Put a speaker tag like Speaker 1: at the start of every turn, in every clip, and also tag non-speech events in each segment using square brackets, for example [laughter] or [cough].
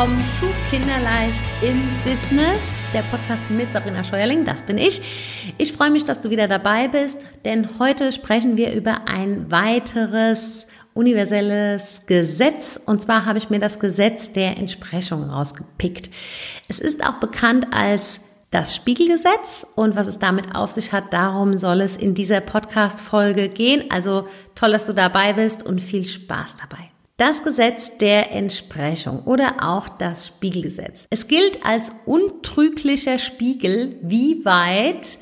Speaker 1: willkommen zu Kinderleicht im Business, der Podcast mit Sabrina Scheuerling, das bin ich. Ich freue mich, dass du wieder dabei bist, denn heute sprechen wir über ein weiteres universelles Gesetz. Und zwar habe ich mir das Gesetz der Entsprechung rausgepickt. Es ist auch bekannt als das Spiegelgesetz und was es damit auf sich hat, darum soll es in dieser Podcast-Folge gehen. Also toll, dass du dabei bist und viel Spaß dabei. Das Gesetz der Entsprechung oder auch das Spiegelgesetz. Es gilt als untrüglicher Spiegel, wie weit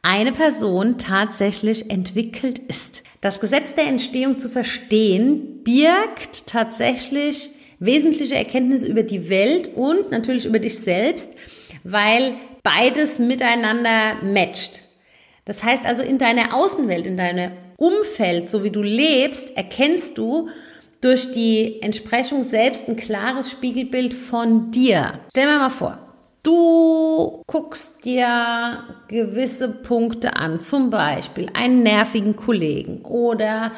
Speaker 1: eine Person tatsächlich entwickelt ist. Das Gesetz der Entstehung zu verstehen birgt tatsächlich wesentliche Erkenntnisse über die Welt und natürlich über dich selbst, weil beides miteinander matcht. Das heißt also in deiner Außenwelt, in deinem Umfeld, so wie du lebst, erkennst du, durch die Entsprechung selbst ein klares Spiegelbild von dir. Stell mir mal vor, du guckst dir gewisse Punkte an, zum Beispiel einen nervigen Kollegen oder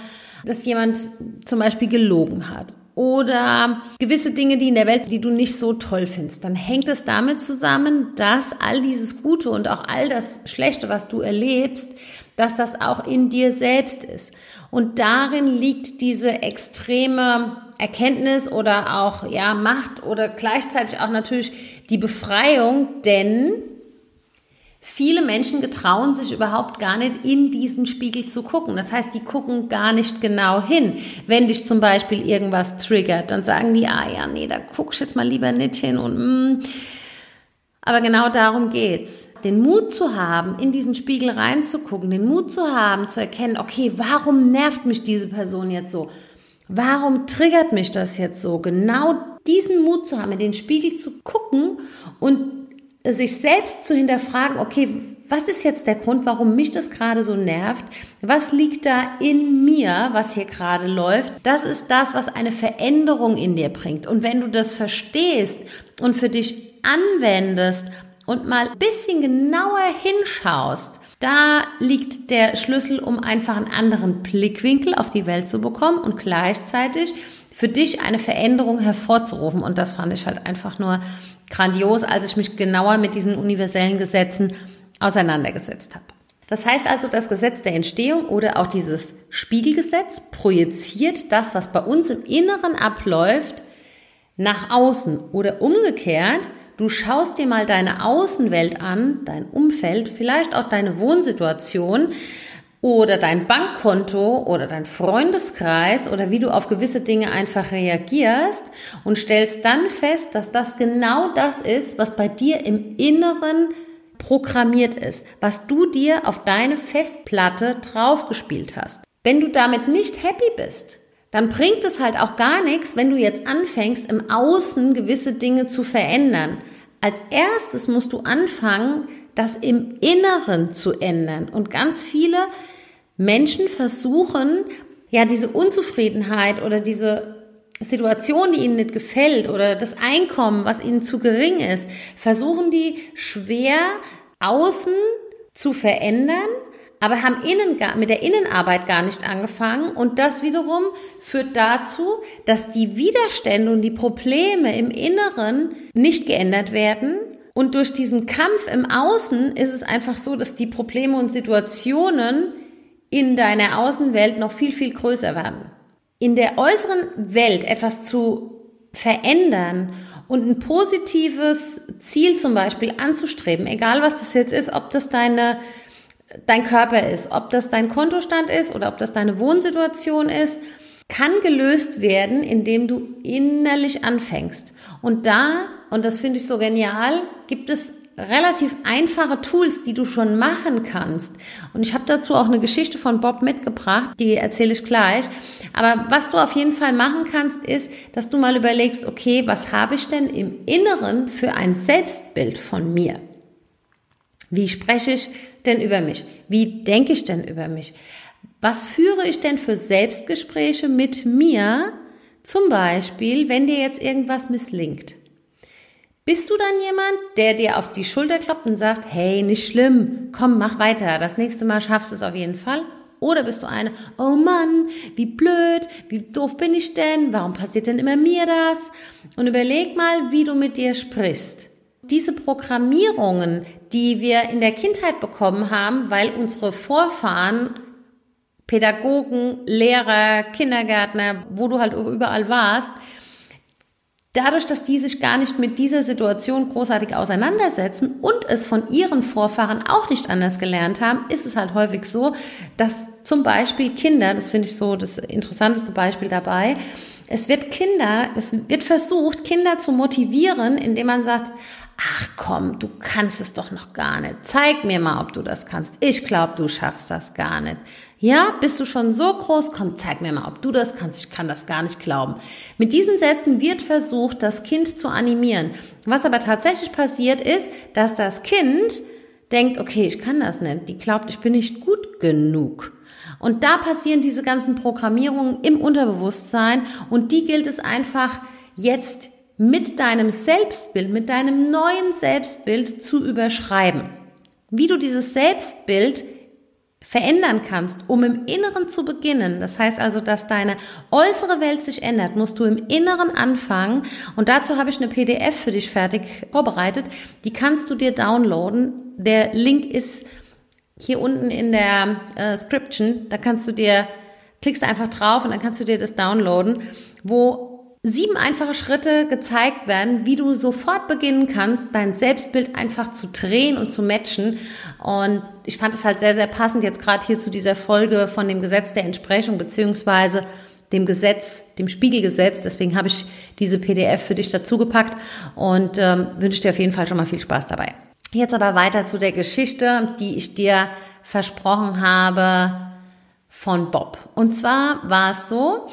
Speaker 1: dass jemand zum Beispiel gelogen hat oder gewisse Dinge, die in der Welt, die du nicht so toll findest, dann hängt es damit zusammen, dass all dieses Gute und auch all das Schlechte, was du erlebst, dass das auch in dir selbst ist. Und darin liegt diese extreme Erkenntnis oder auch, ja, Macht oder gleichzeitig auch natürlich die Befreiung, denn viele Menschen getrauen sich überhaupt gar nicht in diesen Spiegel zu gucken. Das heißt, die gucken gar nicht genau hin. Wenn dich zum Beispiel irgendwas triggert, dann sagen die, ah ja, nee, da guckst jetzt mal lieber nicht hin und mm, aber genau darum geht's. Den Mut zu haben, in diesen Spiegel reinzugucken, den Mut zu haben, zu erkennen, okay, warum nervt mich diese Person jetzt so? Warum triggert mich das jetzt so? Genau diesen Mut zu haben, in den Spiegel zu gucken und sich selbst zu hinterfragen, okay, was ist jetzt der Grund, warum mich das gerade so nervt? Was liegt da in mir, was hier gerade läuft? Das ist das, was eine Veränderung in dir bringt. Und wenn du das verstehst und für dich anwendest und mal ein bisschen genauer hinschaust, da liegt der Schlüssel, um einfach einen anderen Blickwinkel auf die Welt zu bekommen und gleichzeitig für dich eine Veränderung hervorzurufen. Und das fand ich halt einfach nur grandios, als ich mich genauer mit diesen universellen Gesetzen auseinandergesetzt habe. Das heißt also, das Gesetz der Entstehung oder auch dieses Spiegelgesetz projiziert das, was bei uns im Inneren abläuft, nach außen oder umgekehrt Du schaust dir mal deine Außenwelt an, dein Umfeld, vielleicht auch deine Wohnsituation oder dein Bankkonto oder dein Freundeskreis oder wie du auf gewisse Dinge einfach reagierst und stellst dann fest, dass das genau das ist, was bei dir im Inneren programmiert ist, was du dir auf deine Festplatte draufgespielt hast. Wenn du damit nicht happy bist, dann bringt es halt auch gar nichts, wenn du jetzt anfängst, im Außen gewisse Dinge zu verändern. Als erstes musst du anfangen, das im Inneren zu ändern. Und ganz viele Menschen versuchen, ja, diese Unzufriedenheit oder diese Situation, die ihnen nicht gefällt oder das Einkommen, was ihnen zu gering ist, versuchen die schwer außen zu verändern aber haben innen gar, mit der Innenarbeit gar nicht angefangen. Und das wiederum führt dazu, dass die Widerstände und die Probleme im Inneren nicht geändert werden. Und durch diesen Kampf im Außen ist es einfach so, dass die Probleme und Situationen in deiner Außenwelt noch viel, viel größer werden. In der äußeren Welt etwas zu verändern und ein positives Ziel zum Beispiel anzustreben, egal was das jetzt ist, ob das deine dein Körper ist, ob das dein Kontostand ist oder ob das deine Wohnsituation ist, kann gelöst werden, indem du innerlich anfängst. Und da, und das finde ich so genial, gibt es relativ einfache Tools, die du schon machen kannst. Und ich habe dazu auch eine Geschichte von Bob mitgebracht, die erzähle ich gleich. Aber was du auf jeden Fall machen kannst, ist, dass du mal überlegst, okay, was habe ich denn im Inneren für ein Selbstbild von mir? Wie spreche ich denn über mich? Wie denke ich denn über mich? Was führe ich denn für Selbstgespräche mit mir? Zum Beispiel, wenn dir jetzt irgendwas misslingt. Bist du dann jemand, der dir auf die Schulter klopft und sagt, hey, nicht schlimm, komm, mach weiter, das nächste Mal schaffst du es auf jeden Fall? Oder bist du eine, oh Mann, wie blöd, wie doof bin ich denn? Warum passiert denn immer mir das? Und überleg mal, wie du mit dir sprichst. Diese Programmierungen, die wir in der Kindheit bekommen haben, weil unsere Vorfahren Pädagogen, Lehrer, Kindergärtner, wo du halt überall warst, dadurch, dass die sich gar nicht mit dieser Situation großartig auseinandersetzen und es von ihren Vorfahren auch nicht anders gelernt haben, ist es halt häufig so, dass zum Beispiel Kinder, das finde ich so das interessanteste Beispiel dabei, es wird Kinder, es wird versucht, Kinder zu motivieren, indem man sagt, ach komm, du kannst es doch noch gar nicht. Zeig mir mal, ob du das kannst. Ich glaube, du schaffst das gar nicht. Ja, bist du schon so groß? Komm, zeig mir mal, ob du das kannst. Ich kann das gar nicht glauben. Mit diesen Sätzen wird versucht, das Kind zu animieren. Was aber tatsächlich passiert ist, dass das Kind denkt, okay, ich kann das nicht. Die glaubt, ich bin nicht gut genug. Und da passieren diese ganzen Programmierungen im Unterbewusstsein und die gilt es einfach jetzt mit deinem Selbstbild, mit deinem neuen Selbstbild zu überschreiben. Wie du dieses Selbstbild verändern kannst, um im Inneren zu beginnen. Das heißt also, dass deine äußere Welt sich ändert, musst du im Inneren anfangen. Und dazu habe ich eine PDF für dich fertig vorbereitet. Die kannst du dir downloaden. Der Link ist hier unten in der äh, Scription. Da kannst du dir, klickst einfach drauf und dann kannst du dir das downloaden, wo sieben einfache Schritte gezeigt werden, wie du sofort beginnen kannst, dein Selbstbild einfach zu drehen und zu matchen. Und ich fand es halt sehr, sehr passend jetzt gerade hier zu dieser Folge von dem Gesetz der Entsprechung beziehungsweise dem Gesetz, dem Spiegelgesetz. Deswegen habe ich diese PDF für dich dazugepackt und ähm, wünsche dir auf jeden Fall schon mal viel Spaß dabei. Jetzt aber weiter zu der Geschichte, die ich dir versprochen habe von Bob. Und zwar war es so,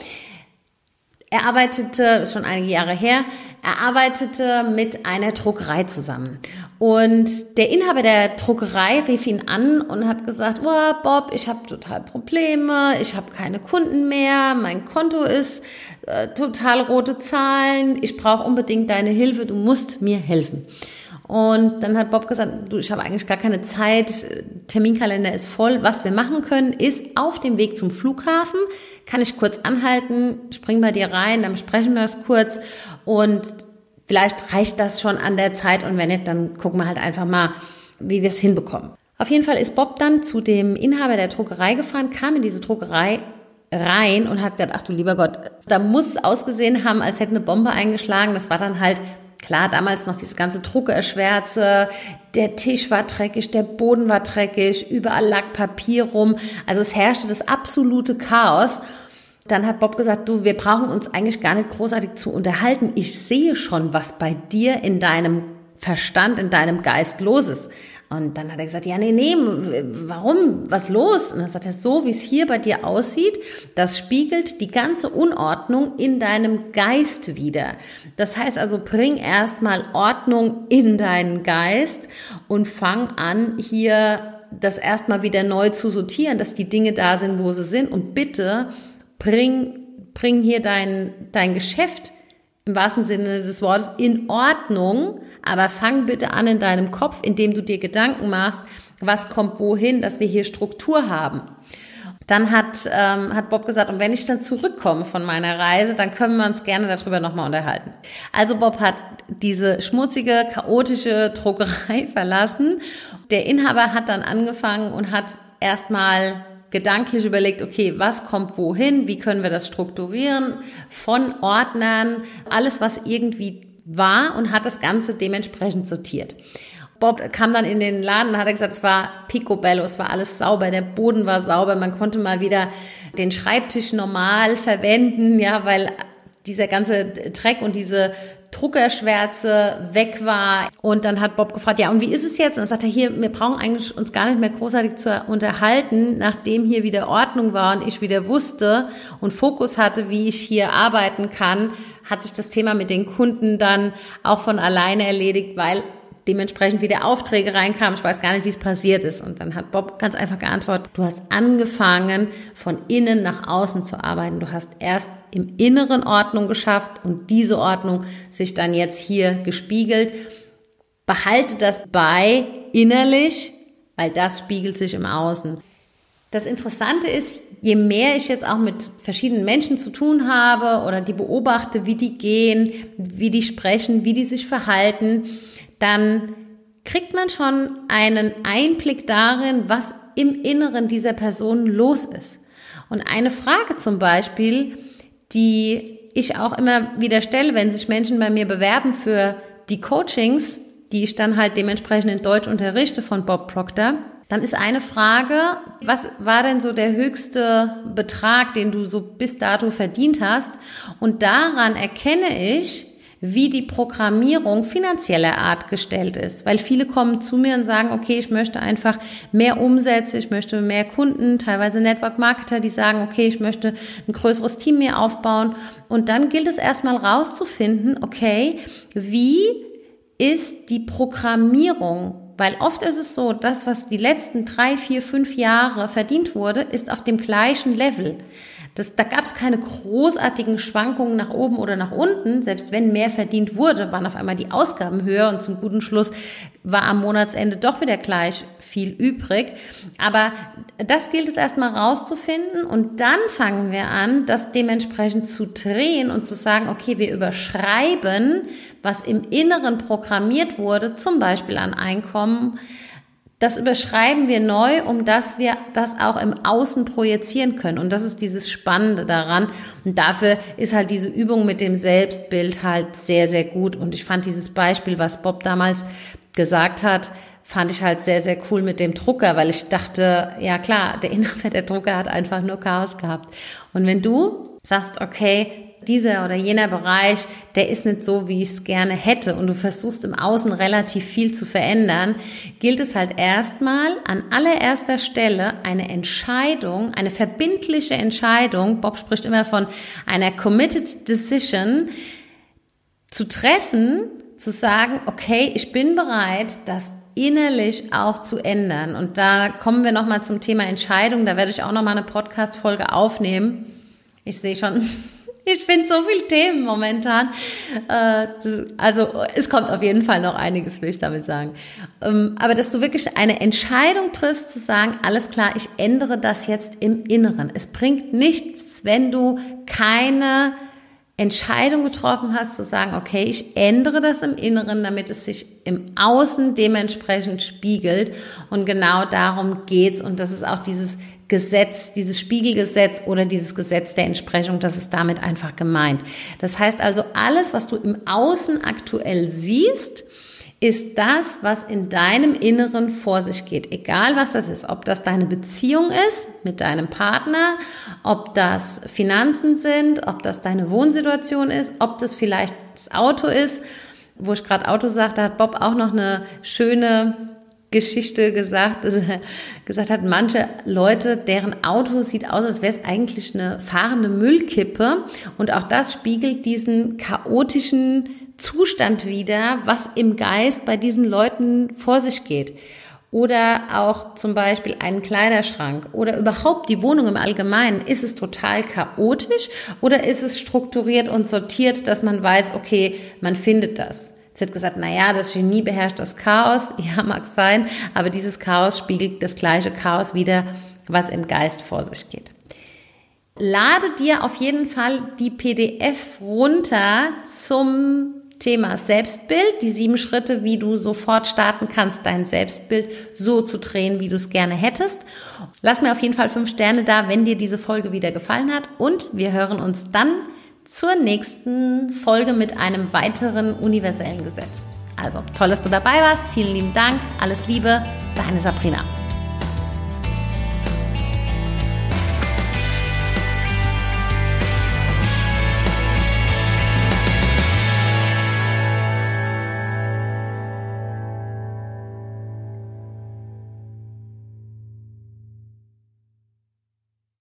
Speaker 1: er arbeitete, schon einige Jahre her, er arbeitete mit einer Druckerei zusammen. Und der Inhaber der Druckerei rief ihn an und hat gesagt, oh, Bob, ich habe total Probleme, ich habe keine Kunden mehr, mein Konto ist äh, total rote Zahlen, ich brauche unbedingt deine Hilfe, du musst mir helfen. Und dann hat Bob gesagt, du, ich habe eigentlich gar keine Zeit, Terminkalender ist voll. Was wir machen können, ist auf dem Weg zum Flughafen kann ich kurz anhalten, spring bei dir rein, dann besprechen wir das kurz und vielleicht reicht das schon an der Zeit und wenn nicht, dann gucken wir halt einfach mal, wie wir es hinbekommen. Auf jeden Fall ist Bob dann zu dem Inhaber der Druckerei gefahren, kam in diese Druckerei rein und hat gesagt, ach du lieber Gott, da muss ausgesehen haben, als hätte eine Bombe eingeschlagen. Das war dann halt Klar, damals noch diese ganze Druckerschwärze, der Tisch war dreckig, der Boden war dreckig, überall lag Papier rum. Also es herrschte das absolute Chaos. Dann hat Bob gesagt, du, wir brauchen uns eigentlich gar nicht großartig zu unterhalten. Ich sehe schon, was bei dir in deinem Verstand, in deinem Geist los ist. Und dann hat er gesagt, ja, nee, nee, warum? Was los? Und dann sagt er, so wie es hier bei dir aussieht, das spiegelt die ganze Unordnung in deinem Geist wieder. Das heißt also, bring erstmal Ordnung in deinen Geist und fang an, hier das erstmal wieder neu zu sortieren, dass die Dinge da sind, wo sie sind. Und bitte bring, bring hier dein, dein Geschäft im wahrsten Sinne des Wortes in Ordnung, aber fang bitte an in deinem Kopf, indem du dir Gedanken machst, was kommt wohin, dass wir hier Struktur haben. Dann hat, ähm, hat Bob gesagt, und wenn ich dann zurückkomme von meiner Reise, dann können wir uns gerne darüber nochmal unterhalten. Also Bob hat diese schmutzige, chaotische Druckerei [laughs] verlassen. Der Inhaber hat dann angefangen und hat erstmal gedanklich überlegt, okay, was kommt wohin, wie können wir das strukturieren, von Ordnern, alles, was irgendwie war und hat das Ganze dementsprechend sortiert. Bob kam dann in den Laden und hat gesagt, es war picobello, es war alles sauber, der Boden war sauber, man konnte mal wieder den Schreibtisch normal verwenden, ja, weil dieser ganze Dreck und diese Druckerschwärze weg war. Und dann hat Bob gefragt, ja, und wie ist es jetzt? Und dann sagt er, hier, wir brauchen eigentlich uns gar nicht mehr großartig zu unterhalten, nachdem hier wieder Ordnung war und ich wieder wusste und Fokus hatte, wie ich hier arbeiten kann, hat sich das Thema mit den Kunden dann auch von alleine erledigt, weil dementsprechend wieder Aufträge reinkamen. Ich weiß gar nicht, wie es passiert ist. Und dann hat Bob ganz einfach geantwortet, du hast angefangen, von innen nach außen zu arbeiten. Du hast erst im Inneren Ordnung geschafft und diese Ordnung sich dann jetzt hier gespiegelt. Behalte das bei innerlich, weil das spiegelt sich im Außen. Das Interessante ist, je mehr ich jetzt auch mit verschiedenen Menschen zu tun habe oder die beobachte, wie die gehen, wie die sprechen, wie die sich verhalten, dann kriegt man schon einen Einblick darin, was im Inneren dieser Person los ist. Und eine Frage zum Beispiel, die ich auch immer wieder stelle, wenn sich Menschen bei mir bewerben für die Coachings, die ich dann halt dementsprechend in Deutsch unterrichte von Bob Proctor, dann ist eine Frage, was war denn so der höchste Betrag, den du so bis dato verdient hast? Und daran erkenne ich, wie die Programmierung finanzieller Art gestellt ist. Weil viele kommen zu mir und sagen, okay, ich möchte einfach mehr Umsätze, ich möchte mehr Kunden, teilweise Network Marketer, die sagen, okay, ich möchte ein größeres Team mir aufbauen. Und dann gilt es erstmal rauszufinden, okay, wie ist die Programmierung weil oft ist es so, das, was die letzten drei, vier, fünf Jahre verdient wurde, ist auf dem gleichen Level. Das, da gab es keine großartigen Schwankungen nach oben oder nach unten. Selbst wenn mehr verdient wurde, waren auf einmal die Ausgaben höher und zum guten Schluss war am Monatsende doch wieder gleich viel übrig. Aber das gilt es erstmal rauszufinden und dann fangen wir an, das dementsprechend zu drehen und zu sagen, okay, wir überschreiben, was im Inneren programmiert wurde, zum Beispiel an Einkommen, das überschreiben wir neu, um dass wir das auch im Außen projizieren können. Und das ist dieses Spannende daran. Und dafür ist halt diese Übung mit dem Selbstbild halt sehr, sehr gut. Und ich fand dieses Beispiel, was Bob damals gesagt hat, fand ich halt sehr, sehr cool mit dem Drucker, weil ich dachte, ja klar, der [laughs] Inhaber der Drucker hat einfach nur Chaos gehabt. Und wenn du sagst, okay, dieser oder jener Bereich, der ist nicht so, wie ich es gerne hätte und du versuchst im Außen relativ viel zu verändern, gilt es halt erstmal an allererster Stelle eine Entscheidung, eine verbindliche Entscheidung, Bob spricht immer von einer committed decision, zu treffen, zu sagen, okay, ich bin bereit, das innerlich auch zu ändern. Und da kommen wir nochmal zum Thema Entscheidung. Da werde ich auch nochmal eine Podcast-Folge aufnehmen. Ich sehe schon, ich finde so viele Themen momentan. Äh, also es kommt auf jeden Fall noch einiges, will ich damit sagen. Ähm, aber dass du wirklich eine Entscheidung triffst, zu sagen, alles klar, ich ändere das jetzt im Inneren. Es bringt nichts, wenn du keine Entscheidung getroffen hast, zu sagen, okay, ich ändere das im Inneren, damit es sich im Außen dementsprechend spiegelt. Und genau darum geht's. Und das ist auch dieses Gesetz, dieses Spiegelgesetz oder dieses Gesetz der Entsprechung, das ist damit einfach gemeint. Das heißt also, alles, was du im Außen aktuell siehst, ist das, was in deinem Inneren vor sich geht. Egal was das ist. Ob das deine Beziehung ist mit deinem Partner, ob das Finanzen sind, ob das deine Wohnsituation ist, ob das vielleicht das Auto ist. Wo ich gerade Auto sagte, hat Bob auch noch eine schöne Geschichte gesagt, [laughs] gesagt hat, manche Leute, deren Auto sieht aus, als wäre es eigentlich eine fahrende Müllkippe. Und auch das spiegelt diesen chaotischen Zustand wider, was im Geist bei diesen Leuten vor sich geht. Oder auch zum Beispiel einen Kleiderschrank oder überhaupt die Wohnung im Allgemeinen. Ist es total chaotisch oder ist es strukturiert und sortiert, dass man weiß, okay, man findet das? Sie hat gesagt, na ja, das Genie beherrscht das Chaos. [laughs] Ja, mag sein, aber dieses Chaos spiegelt das gleiche Chaos wieder, was im Geist vor sich geht. Lade dir auf jeden Fall die PDF runter zum Thema Selbstbild, die sieben Schritte, wie du sofort starten kannst, dein Selbstbild so zu drehen, wie du es gerne hättest. Lass mir auf jeden Fall fünf Sterne da, wenn dir diese Folge wieder gefallen hat und wir hören uns dann zur nächsten Folge mit einem weiteren universellen Gesetz. Also toll, dass du dabei warst. Vielen lieben Dank. Alles Liebe, deine Sabrina.